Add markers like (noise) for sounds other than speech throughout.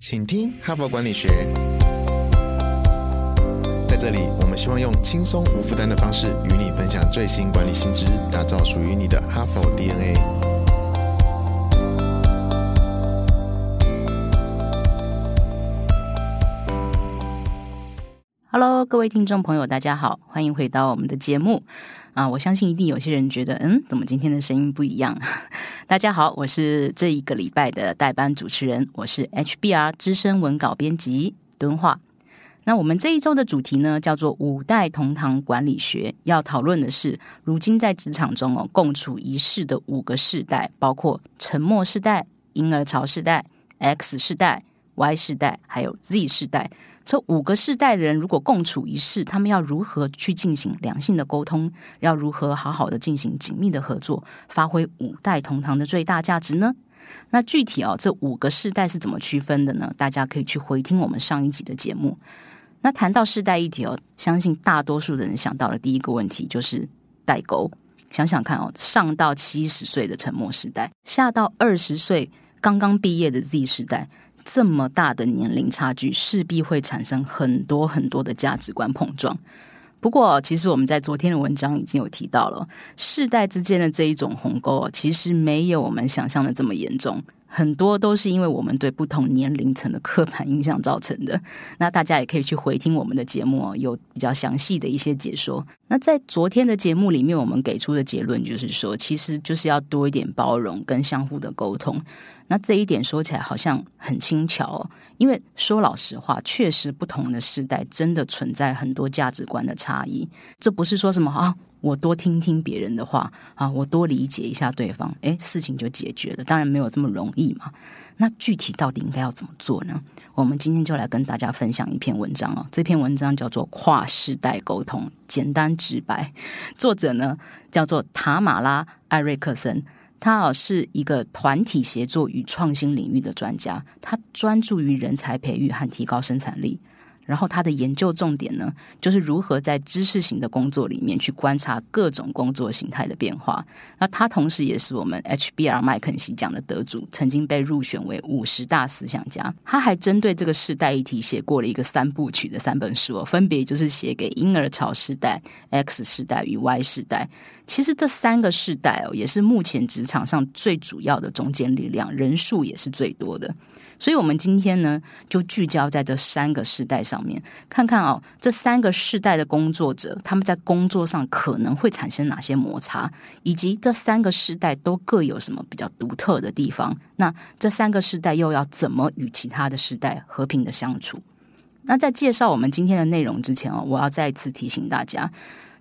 请听哈佛管理学。在这里，我们希望用轻松无负担的方式与你分享最新管理新知，打造属于你的哈佛 DNA。Hello，各位听众朋友，大家好，欢迎回到我们的节目啊！我相信一定有些人觉得，嗯，怎么今天的声音不一样？(laughs) 大家好，我是这一个礼拜的代班主持人，我是 HBR 资深文稿编辑敦化。那我们这一周的主题呢，叫做五代同堂管理学，要讨论的是如今在职场中哦共处一室的五个世代，包括沉默世代、婴儿潮世代、X 世代、Y 世代，还有 Z 世代。这五个世代的人如果共处一室，他们要如何去进行良性的沟通？要如何好好的进行紧密的合作，发挥五代同堂的最大价值呢？那具体哦，这五个世代是怎么区分的呢？大家可以去回听我们上一集的节目。那谈到世代议题哦，相信大多数的人想到的第一个问题就是代沟。想想看哦，上到七十岁的沉默时代，下到二十岁刚刚毕业的 Z 时代，这么大的年龄差距，势必会产生很多很多的价值观碰撞。不过，其实我们在昨天的文章已经有提到了，世代之间的这一种鸿沟，其实没有我们想象的这么严重。很多都是因为我们对不同年龄层的刻板印象造成的。(laughs) 那大家也可以去回听我们的节目哦，有比较详细的一些解说。那在昨天的节目里面，我们给出的结论就是说，其实就是要多一点包容跟相互的沟通。那这一点说起来好像很轻巧，因为说老实话，确实不同的时代真的存在很多价值观的差异。这不是说什么啊。我多听听别人的话啊，我多理解一下对方，哎，事情就解决了。当然没有这么容易嘛。那具体到底应该要怎么做呢？我们今天就来跟大家分享一篇文章哦。这篇文章叫做《跨世代沟通，简单直白》。作者呢叫做塔马拉艾瑞克森，他啊是一个团体协作与创新领域的专家，他专注于人才培育和提高生产力。然后他的研究重点呢，就是如何在知识型的工作里面去观察各种工作形态的变化。那他同时也是我们 HBR 麦肯锡奖的得主，曾经被入选为五十大思想家。他还针对这个世代议题写过了一个三部曲的三本书，分别就是写给婴儿潮时代、X 世代与 Y 世代。其实这三个世代哦，也是目前职场上最主要的中坚力量，人数也是最多的。所以，我们今天呢，就聚焦在这三个世代上面，看看哦，这三个世代的工作者，他们在工作上可能会产生哪些摩擦，以及这三个世代都各有什么比较独特的地方。那这三个世代又要怎么与其他的世代和平的相处？那在介绍我们今天的内容之前哦，我要再次提醒大家，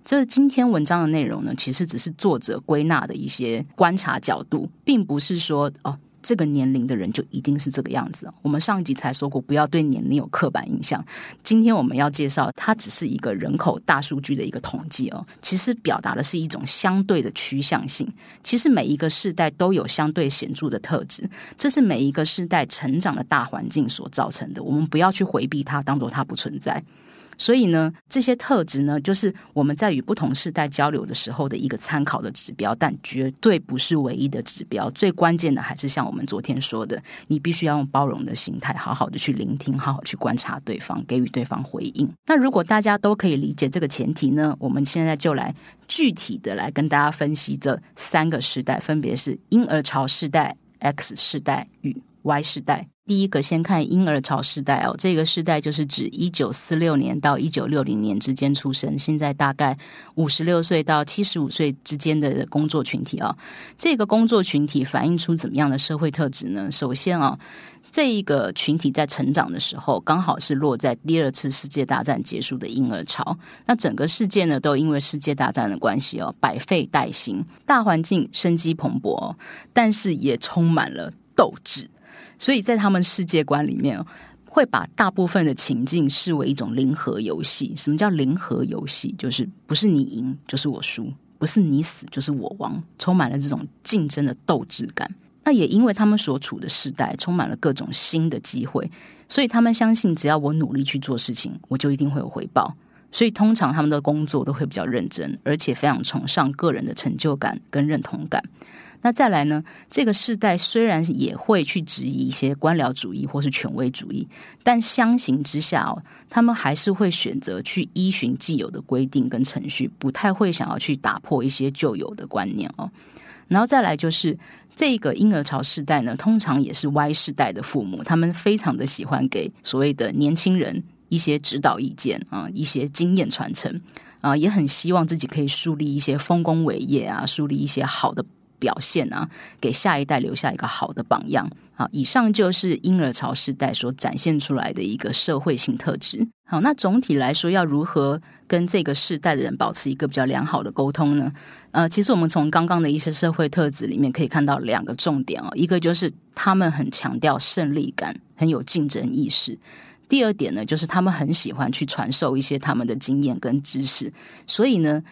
这今天文章的内容呢，其实只是作者归纳的一些观察角度，并不是说哦。这个年龄的人就一定是这个样子。我们上一集才说过，不要对年龄有刻板印象。今天我们要介绍，它只是一个人口大数据的一个统计哦。其实表达的是一种相对的趋向性。其实每一个世代都有相对显著的特质，这是每一个世代成长的大环境所造成的。我们不要去回避它，当做它不存在。所以呢，这些特质呢，就是我们在与不同世代交流的时候的一个参考的指标，但绝对不是唯一的指标。最关键的还是像我们昨天说的，你必须要用包容的心态，好好的去聆听，好好去观察对方，给予对方回应。那如果大家都可以理解这个前提呢，我们现在就来具体的来跟大家分析这三个时代，分别是婴儿潮世代、X 世代与 Y 世代。第一个先看婴儿潮世代哦，这个世代就是指一九四六年到一九六零年之间出生，现在大概五十六岁到七十五岁之间的工作群体哦。这个工作群体反映出怎么样的社会特质呢？首先啊，这一个群体在成长的时候，刚好是落在第二次世界大战结束的婴儿潮。那整个世界呢，都因为世界大战的关系哦，百废待兴，大环境生机蓬勃，但是也充满了斗志。所以在他们世界观里面，会把大部分的情境视为一种零和游戏。什么叫零和游戏？就是不是你赢就是我输，不是你死就是我亡，充满了这种竞争的斗志感。那也因为他们所处的时代充满了各种新的机会，所以他们相信只要我努力去做事情，我就一定会有回报。所以通常他们的工作都会比较认真，而且非常崇尚个人的成就感跟认同感。那再来呢，这个世代虽然也会去质疑一些官僚主义或是权威主义，但相形之下哦，他们还是会选择去依循既有的规定跟程序，不太会想要去打破一些旧有的观念哦。然后再来就是这个婴儿潮世代呢，通常也是 Y 世代的父母，他们非常的喜欢给所谓的年轻人一些指导意见啊，一些经验传承啊，也很希望自己可以树立一些丰功伟业啊，树立一些好的表现啊，给下一代留下一个好的榜样。好，以上就是婴儿潮世代所展现出来的一个社会性特质。好，那总体来说，要如何跟这个世代的人保持一个比较良好的沟通呢？呃，其实我们从刚刚的一些社会特质里面可以看到两个重点哦，一个就是他们很强调胜利感，很有竞争意识；第二点呢，就是他们很喜欢去传授一些他们的经验跟知识。所以呢，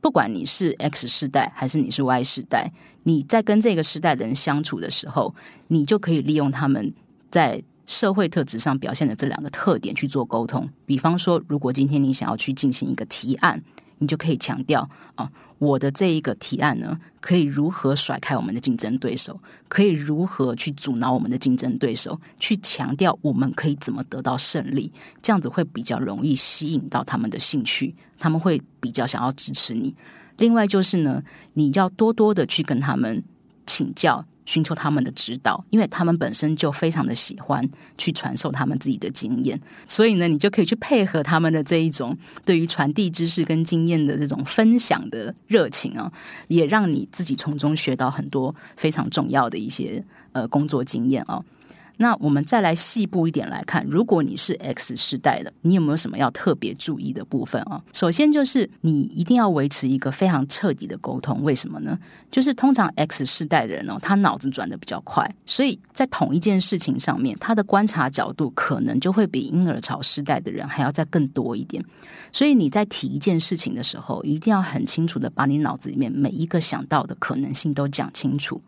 不管你是 X 世代还是你是 Y 世代，你在跟这个时代的人相处的时候，你就可以利用他们在社会特质上表现的这两个特点去做沟通。比方说，如果今天你想要去进行一个提案，你就可以强调啊。我的这一个提案呢，可以如何甩开我们的竞争对手？可以如何去阻挠我们的竞争对手？去强调我们可以怎么得到胜利？这样子会比较容易吸引到他们的兴趣，他们会比较想要支持你。另外就是呢，你要多多的去跟他们请教。寻求他们的指导，因为他们本身就非常的喜欢去传授他们自己的经验，所以呢，你就可以去配合他们的这一种对于传递知识跟经验的这种分享的热情啊，也让你自己从中学到很多非常重要的一些呃工作经验啊。那我们再来细部一点来看，如果你是 X 世代的，你有没有什么要特别注意的部分啊？首先就是你一定要维持一个非常彻底的沟通，为什么呢？就是通常 X 世代的人哦，他脑子转的比较快，所以在同一件事情上面，他的观察角度可能就会比婴儿潮世代的人还要再更多一点。所以你在提一件事情的时候，一定要很清楚的把你脑子里面每一个想到的可能性都讲清楚。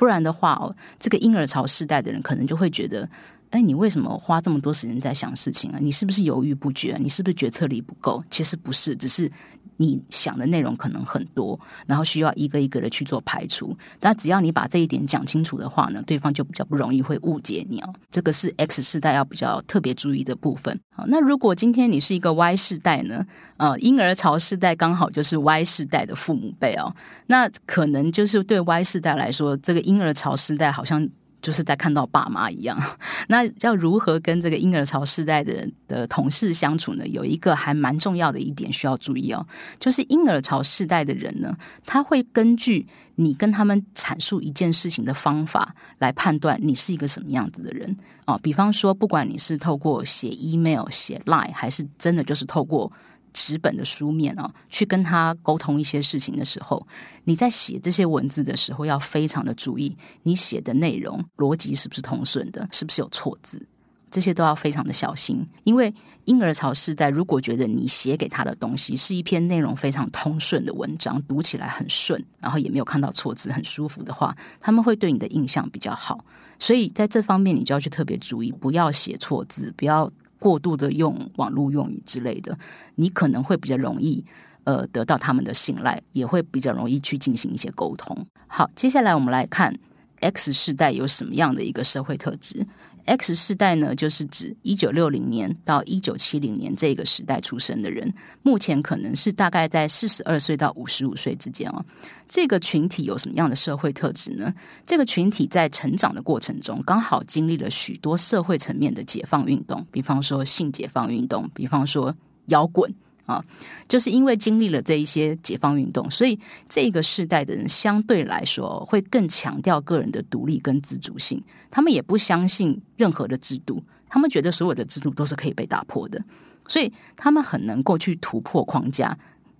不然的话哦，这个婴儿潮世代的人可能就会觉得，哎，你为什么花这么多时间在想事情啊？你是不是犹豫不决？你是不是决策力不够？其实不是，只是。你想的内容可能很多，然后需要一个一个的去做排除。但只要你把这一点讲清楚的话呢，对方就比较不容易会误解你哦。这个是 X 世代要比较特别注意的部分。好，那如果今天你是一个 Y 世代呢？呃，婴儿潮世代刚好就是 Y 世代的父母辈哦，那可能就是对 Y 世代来说，这个婴儿潮世代好像。就是在看到爸妈一样，(laughs) 那要如何跟这个婴儿潮世代的人的同事相处呢？有一个还蛮重要的一点需要注意哦，就是婴儿潮世代的人呢，他会根据你跟他们阐述一件事情的方法来判断你是一个什么样子的人哦。比方说，不管你是透过写 email、写 line，还是真的就是透过。纸本的书面哦，去跟他沟通一些事情的时候，你在写这些文字的时候，要非常的注意，你写的内容逻辑是不是通顺的，是不是有错字，这些都要非常的小心。因为婴儿潮时代，如果觉得你写给他的东西是一篇内容非常通顺的文章，读起来很顺，然后也没有看到错字，很舒服的话，他们会对你的印象比较好。所以在这方面，你就要去特别注意，不要写错字，不要。过度的用网络用语之类的，你可能会比较容易呃得到他们的信赖，也会比较容易去进行一些沟通。好，接下来我们来看 X 世代有什么样的一个社会特质。X 世代呢，就是指一九六零年到一九七零年这个时代出生的人，目前可能是大概在四十二岁到五十五岁之间哦。这个群体有什么样的社会特质呢？这个群体在成长的过程中，刚好经历了许多社会层面的解放运动，比方说性解放运动，比方说摇滚。啊，就是因为经历了这一些解放运动，所以这个世代的人相对来说会更强调个人的独立跟自主性。他们也不相信任何的制度，他们觉得所有的制度都是可以被打破的，所以他们很能够去突破框架，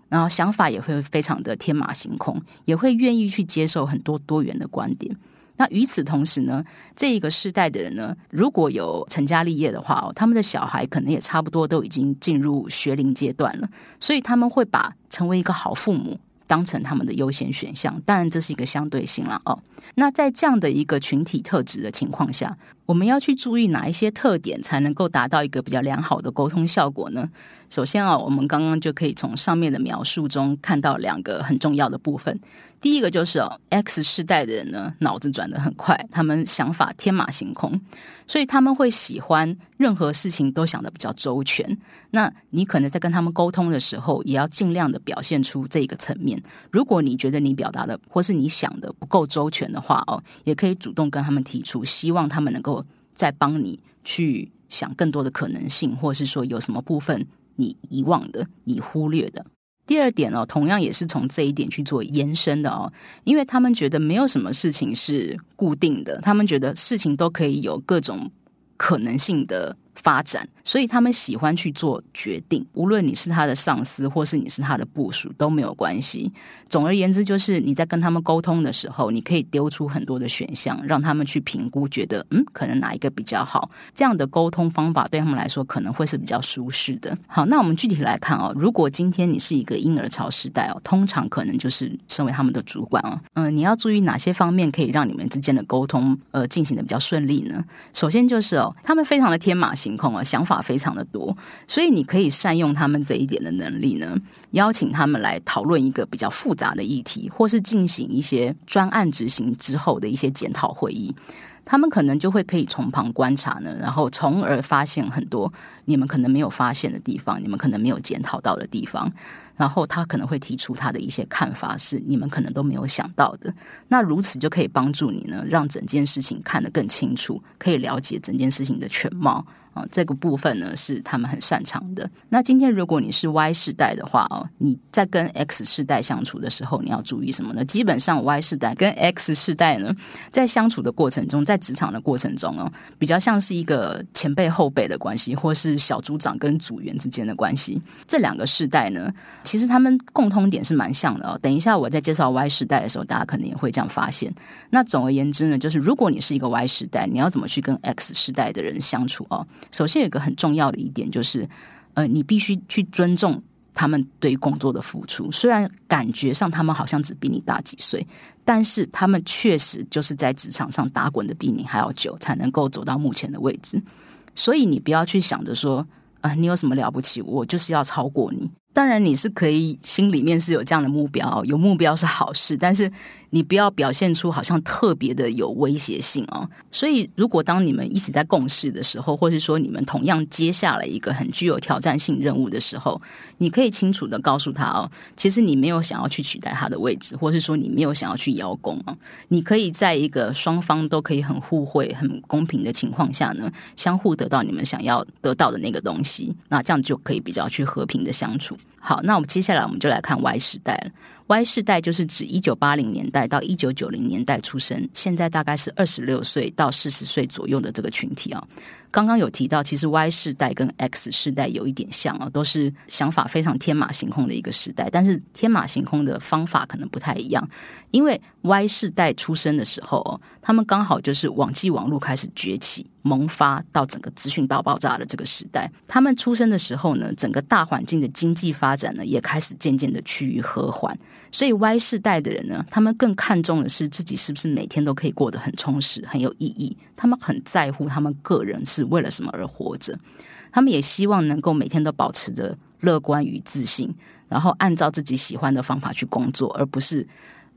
然后想法也会非常的天马行空，也会愿意去接受很多多元的观点。那与此同时呢，这一个世代的人呢，如果有成家立业的话哦，他们的小孩可能也差不多都已经进入学龄阶段了，所以他们会把成为一个好父母当成他们的优先选项。当然，这是一个相对性了哦。那在这样的一个群体特质的情况下，我们要去注意哪一些特点，才能够达到一个比较良好的沟通效果呢？首先啊，我们刚刚就可以从上面的描述中看到两个很重要的部分。第一个就是哦，X 世代的人呢，脑子转得很快，他们想法天马行空，所以他们会喜欢任何事情都想得比较周全。那你可能在跟他们沟通的时候，也要尽量的表现出这个层面。如果你觉得你表达的或是你想的不够周全的话哦，也可以主动跟他们提出，希望他们能够在帮你去想更多的可能性，或是说有什么部分。你遗忘的，你忽略的。第二点哦，同样也是从这一点去做延伸的哦，因为他们觉得没有什么事情是固定的，他们觉得事情都可以有各种可能性的。发展，所以他们喜欢去做决定。无论你是他的上司，或是你是他的部属，都没有关系。总而言之，就是你在跟他们沟通的时候，你可以丢出很多的选项，让他们去评估，觉得嗯，可能哪一个比较好。这样的沟通方法对他们来说可能会是比较舒适的。好，那我们具体来看哦。如果今天你是一个婴儿潮时代哦，通常可能就是身为他们的主管哦，嗯，你要注意哪些方面可以让你们之间的沟通呃进行的比较顺利呢？首先就是哦，他们非常的天马行。情况啊，想法非常的多，所以你可以善用他们这一点的能力呢，邀请他们来讨论一个比较复杂的议题，或是进行一些专案执行之后的一些检讨会议。他们可能就会可以从旁观察呢，然后从而发现很多你们可能没有发现的地方，你们可能没有检讨到的地方。然后他可能会提出他的一些看法，是你们可能都没有想到的。那如此就可以帮助你呢，让整件事情看得更清楚，可以了解整件事情的全貌。啊，这个部分呢是他们很擅长的。那今天如果你是 Y 世代的话哦，你在跟 X 世代相处的时候，你要注意什么呢？基本上 Y 世代跟 X 世代呢，在相处的过程中，在职场的过程中哦，比较像是一个前辈后辈的关系，或是小组长跟组员之间的关系。这两个世代呢，其实他们共通点是蛮像的哦。等一下我在介绍 Y 世代的时候，大家可能也会这样发现。那总而言之呢，就是如果你是一个 Y 世代，你要怎么去跟 X 世代的人相处哦？首先有一个很重要的一点就是，呃，你必须去尊重他们对于工作的付出。虽然感觉上他们好像只比你大几岁，但是他们确实就是在职场上打滚的比你还要久，才能够走到目前的位置。所以你不要去想着说，啊，你有什么了不起？我就是要超过你。当然，你是可以心里面是有这样的目标，有目标是好事，但是。你不要表现出好像特别的有威胁性哦。所以，如果当你们一起在共事的时候，或是说你们同样接下了一个很具有挑战性任务的时候，你可以清楚的告诉他哦，其实你没有想要去取代他的位置，或是说你没有想要去邀功啊。你可以在一个双方都可以很互惠、很公平的情况下呢，相互得到你们想要得到的那个东西，那这样就可以比较去和平的相处。好，那我们接下来我们就来看 Y 时代了。Y 世代就是指一九八零年代到一九九零年代出生，现在大概是二十六岁到四十岁左右的这个群体啊。刚刚有提到，其实 Y 世代跟 X 世代有一点像啊，都是想法非常天马行空的一个时代，但是天马行空的方法可能不太一样。因为 Y 世代出生的时候，他们刚好就是网际网络开始崛起、萌发到整个资讯大爆炸的这个时代。他们出生的时候呢，整个大环境的经济发展呢，也开始渐渐的趋于和缓。所以 Y 世代的人呢，他们更看重的是自己是不是每天都可以过得很充实、很有意义。他们很在乎他们个人是为了什么而活着，他们也希望能够每天都保持着乐观与自信，然后按照自己喜欢的方法去工作，而不是。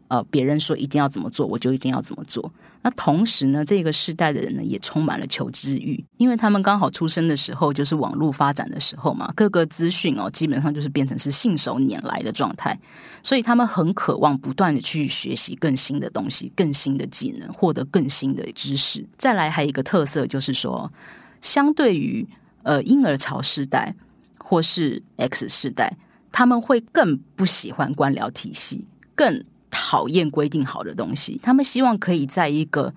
呃，别人说一定要怎么做，我就一定要怎么做。那同时呢，这个时代的人呢，也充满了求知欲，因为他们刚好出生的时候就是网络发展的时候嘛，各个资讯哦，基本上就是变成是信手拈来的状态，所以他们很渴望不断的去学习更新的东西、更新的技能，获得更新的知识。再来，还有一个特色就是说，相对于呃婴儿潮时代或是 X 世代，他们会更不喜欢官僚体系，更。讨厌规定好的东西，他们希望可以在一个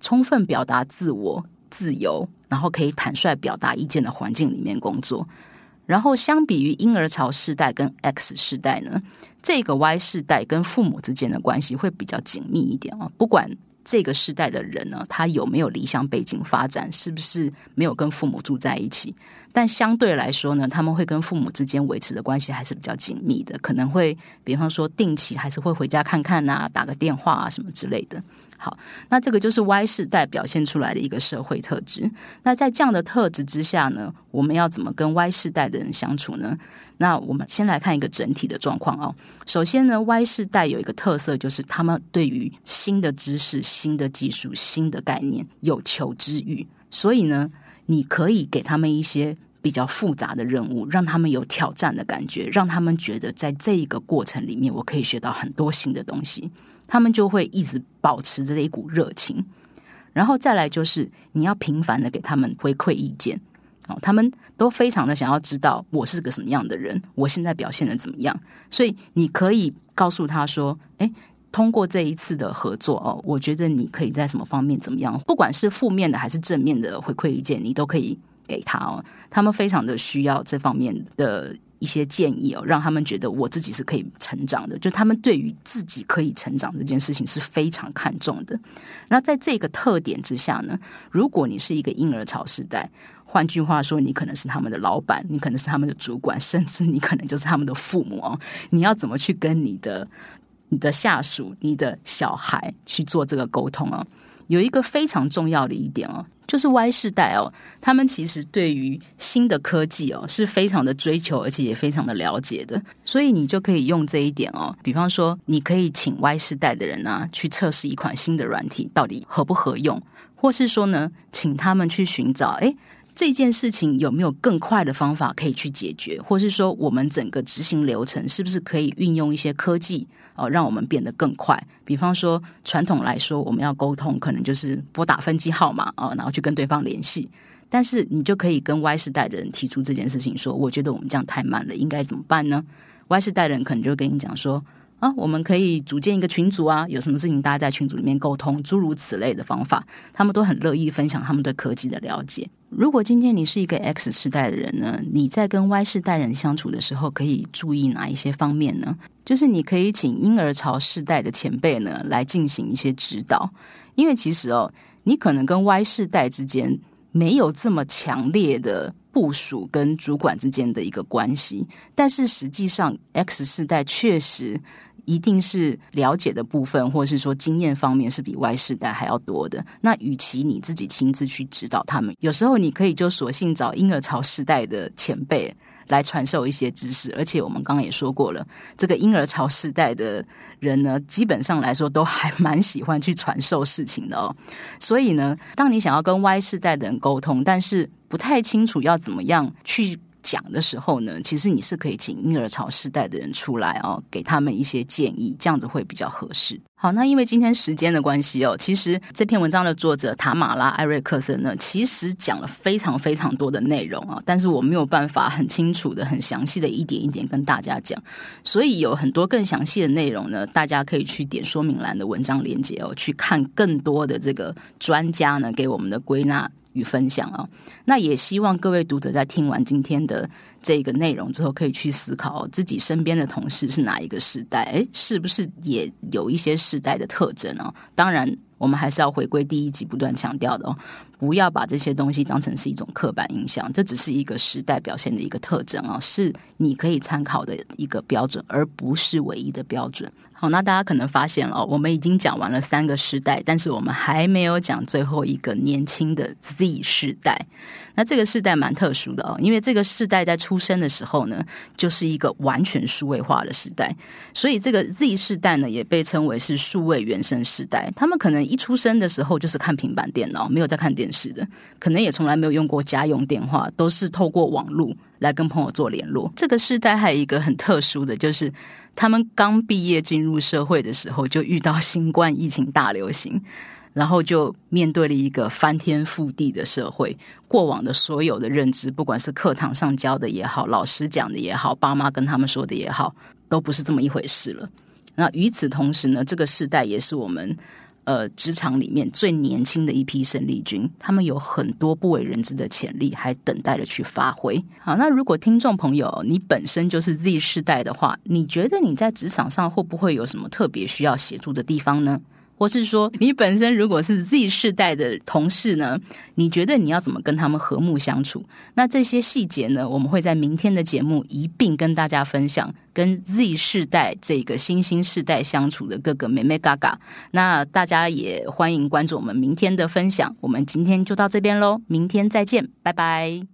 充分表达自我、自由，然后可以坦率表达意见的环境里面工作。然后，相比于婴儿潮世代跟 X 世代呢，这个 Y 世代跟父母之间的关系会比较紧密一点啊。不管这个时代的人呢，他有没有离乡背景发展，是不是没有跟父母住在一起。但相对来说呢，他们会跟父母之间维持的关系还是比较紧密的，可能会比方说定期还是会回家看看呐，打个电话啊什么之类的。好，那这个就是 Y 世代表现出来的一个社会特质。那在这样的特质之下呢，我们要怎么跟 Y 世代的人相处呢？那我们先来看一个整体的状况哦。首先呢，Y 世代有一个特色，就是他们对于新的知识、新的技术、新的概念有求知欲，所以呢，你可以给他们一些比较复杂的任务，让他们有挑战的感觉，让他们觉得在这一个过程里面，我可以学到很多新的东西。他们就会一直保持着一股热情，然后再来就是你要频繁的给他们回馈意见。哦，他们都非常的想要知道我是个什么样的人，我现在表现的怎么样，所以你可以告诉他说，哎，通过这一次的合作哦，我觉得你可以在什么方面怎么样，不管是负面的还是正面的回馈意见，你都可以给他哦，他们非常的需要这方面的。一些建议哦，让他们觉得我自己是可以成长的，就他们对于自己可以成长这件事情是非常看重的。那在这个特点之下呢，如果你是一个婴儿潮时代，换句话说，你可能是他们的老板，你可能是他们的主管，甚至你可能就是他们的父母哦。你要怎么去跟你的你的下属、你的小孩去做这个沟通啊？有一个非常重要的一点哦。就是 Y 世代哦，他们其实对于新的科技哦是非常的追求，而且也非常的了解的。所以你就可以用这一点哦，比方说，你可以请 Y 世代的人啊去测试一款新的软体到底合不合用，或是说呢，请他们去寻找诶这件事情有没有更快的方法可以去解决，或是说我们整个执行流程是不是可以运用一些科技。哦，让我们变得更快。比方说，传统来说，我们要沟通，可能就是拨打分机号码哦，然后去跟对方联系。但是，你就可以跟 Y 世代的人提出这件事情，说：“我觉得我们这样太慢了，应该怎么办呢？”Y 世代的人可能就跟你讲说。啊，我们可以组建一个群组啊，有什么事情大家在群组里面沟通，诸如此类的方法，他们都很乐意分享他们对科技的了解。如果今天你是一个 X 世代的人呢，你在跟 Y 世代人相处的时候，可以注意哪一些方面呢？就是你可以请婴儿潮世代的前辈呢来进行一些指导，因为其实哦，你可能跟 Y 世代之间没有这么强烈的。部署跟主管之间的一个关系，但是实际上，X 世代确实一定是了解的部分，或是说经验方面是比 Y 世代还要多的。那与其你自己亲自去指导他们，有时候你可以就索性找婴儿潮世代的前辈。来传授一些知识，而且我们刚刚也说过了，这个婴儿潮时代的人呢，基本上来说都还 (laughs) 蛮喜欢去传授事情的哦。所以呢，当你想要跟 Y 世代的人沟通，但是不太清楚要怎么样去。讲的时候呢，其实你是可以请婴儿潮世代的人出来哦，给他们一些建议，这样子会比较合适。好，那因为今天时间的关系哦，其实这篇文章的作者塔马拉艾瑞克森呢，其实讲了非常非常多的内容啊，但是我没有办法很清楚的、很详细的一点一点跟大家讲，所以有很多更详细的内容呢，大家可以去点说明栏的文章链接哦，去看更多的这个专家呢给我们的归纳。与分享啊，那也希望各位读者在听完今天的这个内容之后，可以去思考自己身边的同事是哪一个时代，诶，是不是也有一些时代的特征呢？当然，我们还是要回归第一集不断强调的哦，不要把这些东西当成是一种刻板印象，这只是一个时代表现的一个特征啊，是你可以参考的一个标准，而不是唯一的标准。好，那大家可能发现了，我们已经讲完了三个时代，但是我们还没有讲最后一个年轻的 Z 世代。那这个世代蛮特殊的哦，因为这个世代在出生的时候呢，就是一个完全数位化的时代，所以这个 Z 世代呢，也被称为是数位原生世代。他们可能一出生的时候就是看平板电脑，没有在看电视是的，可能也从来没有用过家用电话，都是透过网络来跟朋友做联络。这个世代还有一个很特殊的就是。他们刚毕业进入社会的时候，就遇到新冠疫情大流行，然后就面对了一个翻天覆地的社会。过往的所有的认知，不管是课堂上教的也好，老师讲的也好，爸妈跟他们说的也好，都不是这么一回事了。那与此同时呢，这个时代也是我们。呃，职场里面最年轻的一批生力军，他们有很多不为人知的潜力，还等待着去发挥。好，那如果听众朋友你本身就是 Z 世代的话，你觉得你在职场上会不会有什么特别需要协助的地方呢？或是说你本身如果是 Z 世代的同事呢，你觉得你要怎么跟他们和睦相处？那这些细节呢，我们会在明天的节目一并跟大家分享，跟 Z 世代这个新兴世代相处的各个美美嘎嘎。那大家也欢迎关注我们明天的分享。我们今天就到这边喽，明天再见，拜拜。